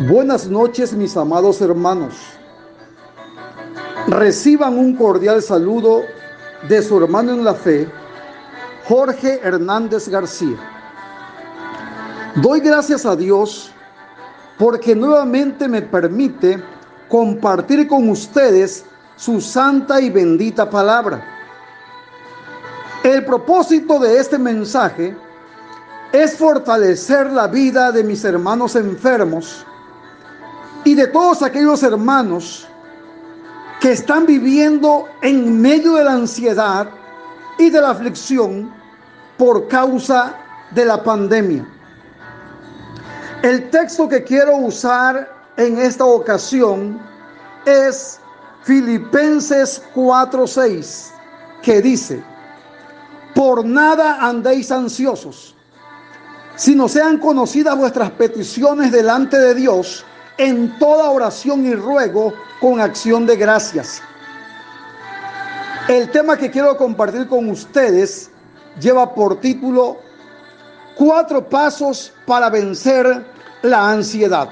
Buenas noches mis amados hermanos. Reciban un cordial saludo de su hermano en la fe, Jorge Hernández García. Doy gracias a Dios porque nuevamente me permite compartir con ustedes su santa y bendita palabra. El propósito de este mensaje es fortalecer la vida de mis hermanos enfermos y de todos aquellos hermanos que están viviendo en medio de la ansiedad y de la aflicción por causa de la pandemia. El texto que quiero usar en esta ocasión es Filipenses 4:6, que dice, por nada andéis ansiosos, sino sean conocidas vuestras peticiones delante de Dios en toda oración y ruego con acción de gracias. El tema que quiero compartir con ustedes lleva por título Cuatro pasos para vencer la ansiedad.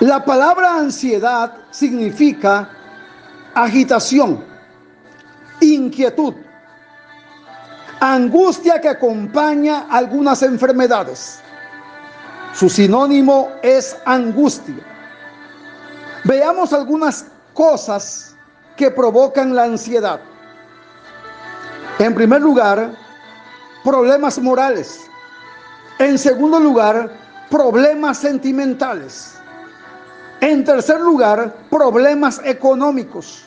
La palabra ansiedad significa agitación, inquietud, angustia que acompaña algunas enfermedades. Su sinónimo es angustia. Veamos algunas cosas que provocan la ansiedad. En primer lugar, problemas morales. En segundo lugar, problemas sentimentales. En tercer lugar, problemas económicos.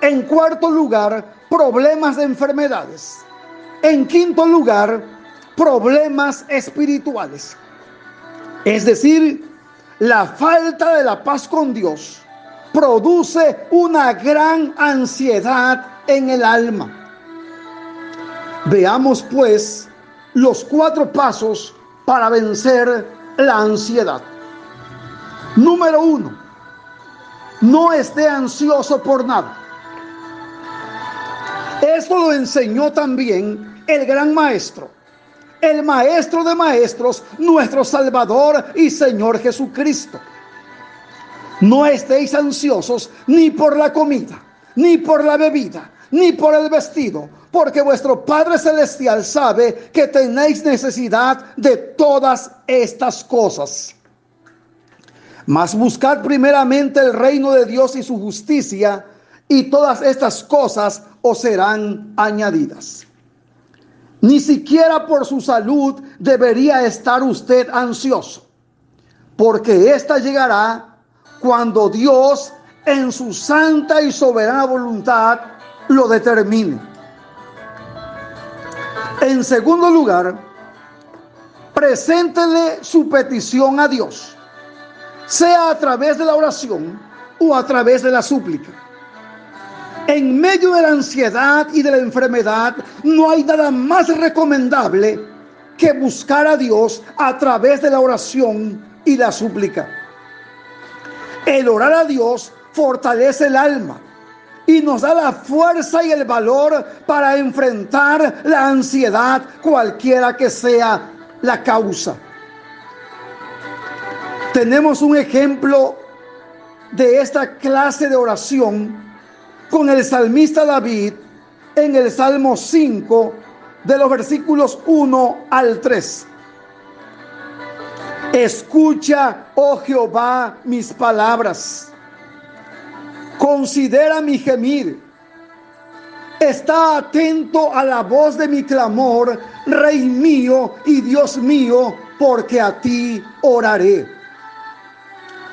En cuarto lugar, problemas de enfermedades. En quinto lugar, problemas espirituales. Es decir, la falta de la paz con Dios produce una gran ansiedad en el alma. Veamos pues los cuatro pasos para vencer la ansiedad. Número uno, no esté ansioso por nada. Esto lo enseñó también el gran maestro el Maestro de Maestros, nuestro Salvador y Señor Jesucristo. No estéis ansiosos ni por la comida, ni por la bebida, ni por el vestido, porque vuestro Padre Celestial sabe que tenéis necesidad de todas estas cosas. Mas buscad primeramente el reino de Dios y su justicia, y todas estas cosas os serán añadidas. Ni siquiera por su salud debería estar usted ansioso, porque ésta llegará cuando Dios en su santa y soberana voluntad lo determine. En segundo lugar, preséntele su petición a Dios, sea a través de la oración o a través de la súplica. En medio de la ansiedad y de la enfermedad, no hay nada más recomendable que buscar a Dios a través de la oración y la súplica. El orar a Dios fortalece el alma y nos da la fuerza y el valor para enfrentar la ansiedad, cualquiera que sea la causa. Tenemos un ejemplo de esta clase de oración con el salmista David en el Salmo 5 de los versículos 1 al 3. Escucha, oh Jehová, mis palabras. Considera mi gemir. Está atento a la voz de mi clamor, Rey mío y Dios mío, porque a ti oraré.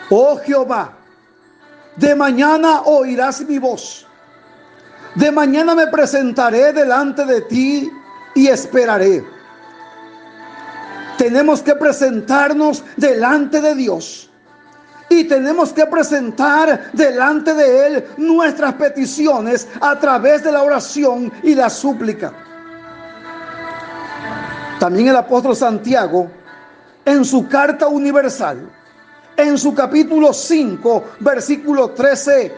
Oh Jehová, de mañana oirás mi voz. De mañana me presentaré delante de ti y esperaré. Tenemos que presentarnos delante de Dios. Y tenemos que presentar delante de Él nuestras peticiones a través de la oración y la súplica. También el apóstol Santiago, en su carta universal, en su capítulo 5, versículo 13,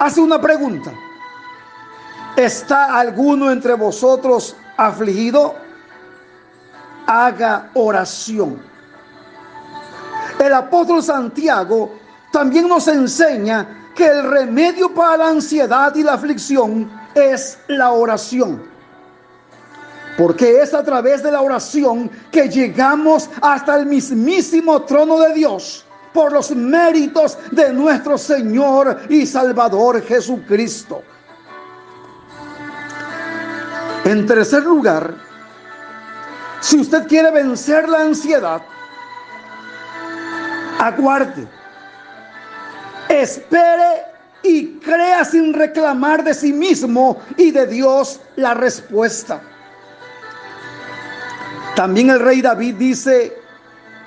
hace una pregunta. ¿Está alguno entre vosotros afligido? Haga oración. el apóstol Santiago también nos enseña que el remedio para la ansiedad y la aflicción es la oración. Porque es a través de la oración que llegamos hasta el mismísimo trono de Dios por los méritos de nuestro Señor y Salvador Jesucristo. En tercer lugar, si usted quiere vencer la ansiedad, aguarde, espere y crea sin reclamar de sí mismo y de Dios la respuesta. También el rey David dice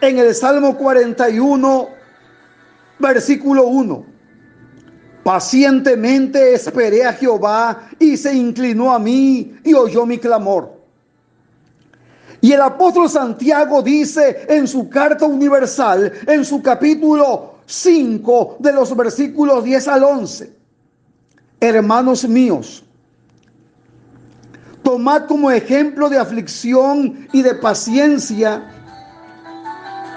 en el Salmo 41, versículo 1, pacientemente esperé a Jehová y se inclinó a mí y oyó mi clamor. Y el apóstol Santiago dice en su carta universal, en su capítulo 5 de los versículos 10 al 11, hermanos míos, tomad como ejemplo de aflicción y de paciencia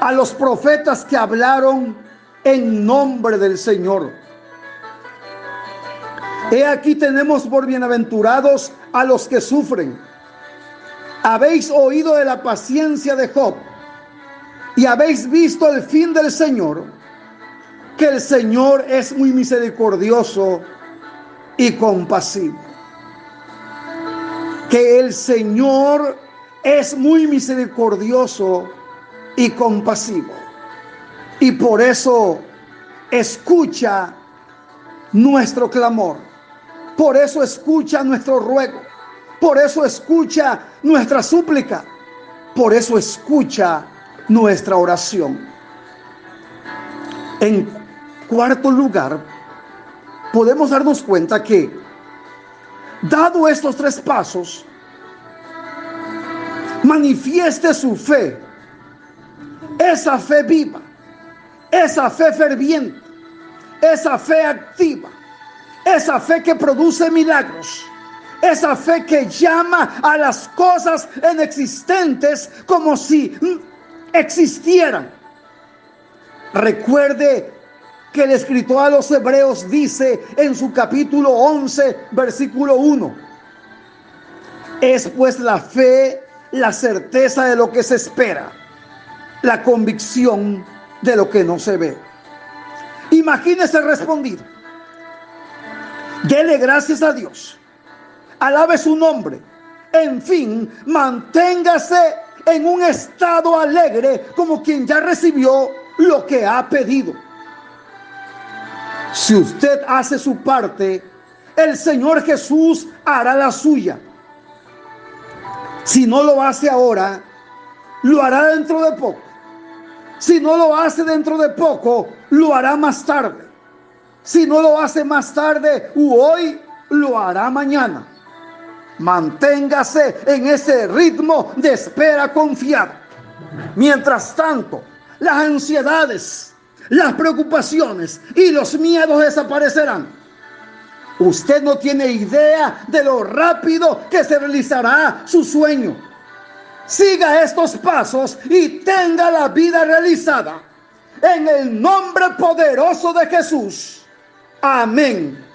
a los profetas que hablaron en nombre del Señor. He aquí tenemos por bienaventurados a los que sufren. Habéis oído de la paciencia de Job y habéis visto el fin del Señor, que el Señor es muy misericordioso y compasivo. Que el Señor es muy misericordioso y compasivo. Y por eso escucha nuestro clamor. Por eso escucha nuestro ruego. Por eso escucha nuestra súplica. Por eso escucha nuestra oración. En cuarto lugar, podemos darnos cuenta que, dado estos tres pasos, manifieste su fe, esa fe viva, esa fe ferviente, esa fe activa, esa fe que produce milagros esa fe que llama a las cosas inexistentes como si existieran. Recuerde que el escritor a los hebreos dice en su capítulo 11, versículo 1, es pues la fe la certeza de lo que se espera, la convicción de lo que no se ve. Imagínese responder. Dele gracias a Dios alabe su nombre. En fin, manténgase en un estado alegre como quien ya recibió lo que ha pedido. Si usted hace su parte, el Señor Jesús hará la suya. Si no lo hace ahora, lo hará dentro de poco. Si no lo hace dentro de poco, lo hará más tarde. Si no lo hace más tarde u hoy, lo hará mañana. Manténgase en ese ritmo de espera confiada. Mientras tanto, las ansiedades, las preocupaciones y los miedos desaparecerán. Usted no tiene idea de lo rápido que se realizará su sueño. Siga estos pasos y tenga la vida realizada. En el nombre poderoso de Jesús. Amén